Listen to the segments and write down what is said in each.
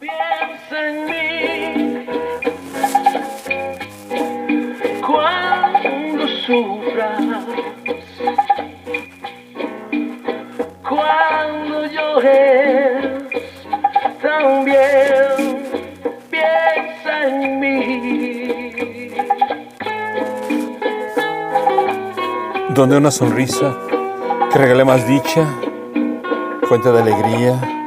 Piensa en mí cuando sufras, cuando llores, también piensa en mí. Donde una sonrisa que regale más dicha, fuente de alegría.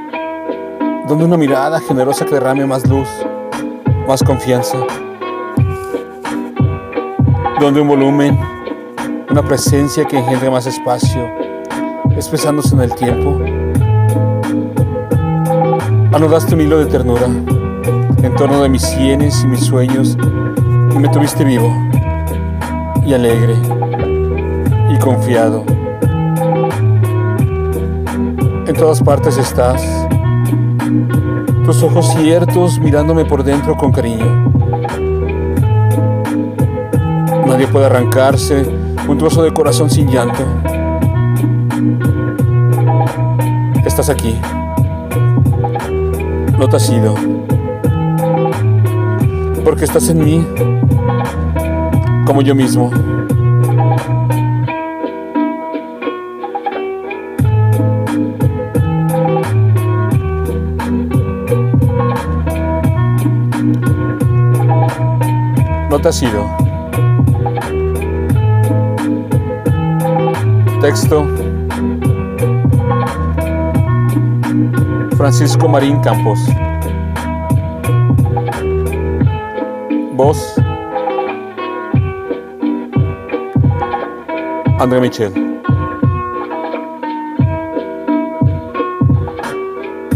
Donde una mirada generosa que derrame más luz, más confianza. Donde un volumen, una presencia que engendre más espacio, expresándose en el tiempo. Anudaste un hilo de ternura en torno de mis sienes y mis sueños y me tuviste vivo y alegre y confiado. En todas partes estás, tus ojos ciertos mirándome por dentro con cariño. Nadie puede arrancarse un trozo de corazón sin llanto. Estás aquí. No te has ido. Porque estás en mí, como yo mismo. No te has ido. Texto. Francisco Marín Campos. Voz. André Michel.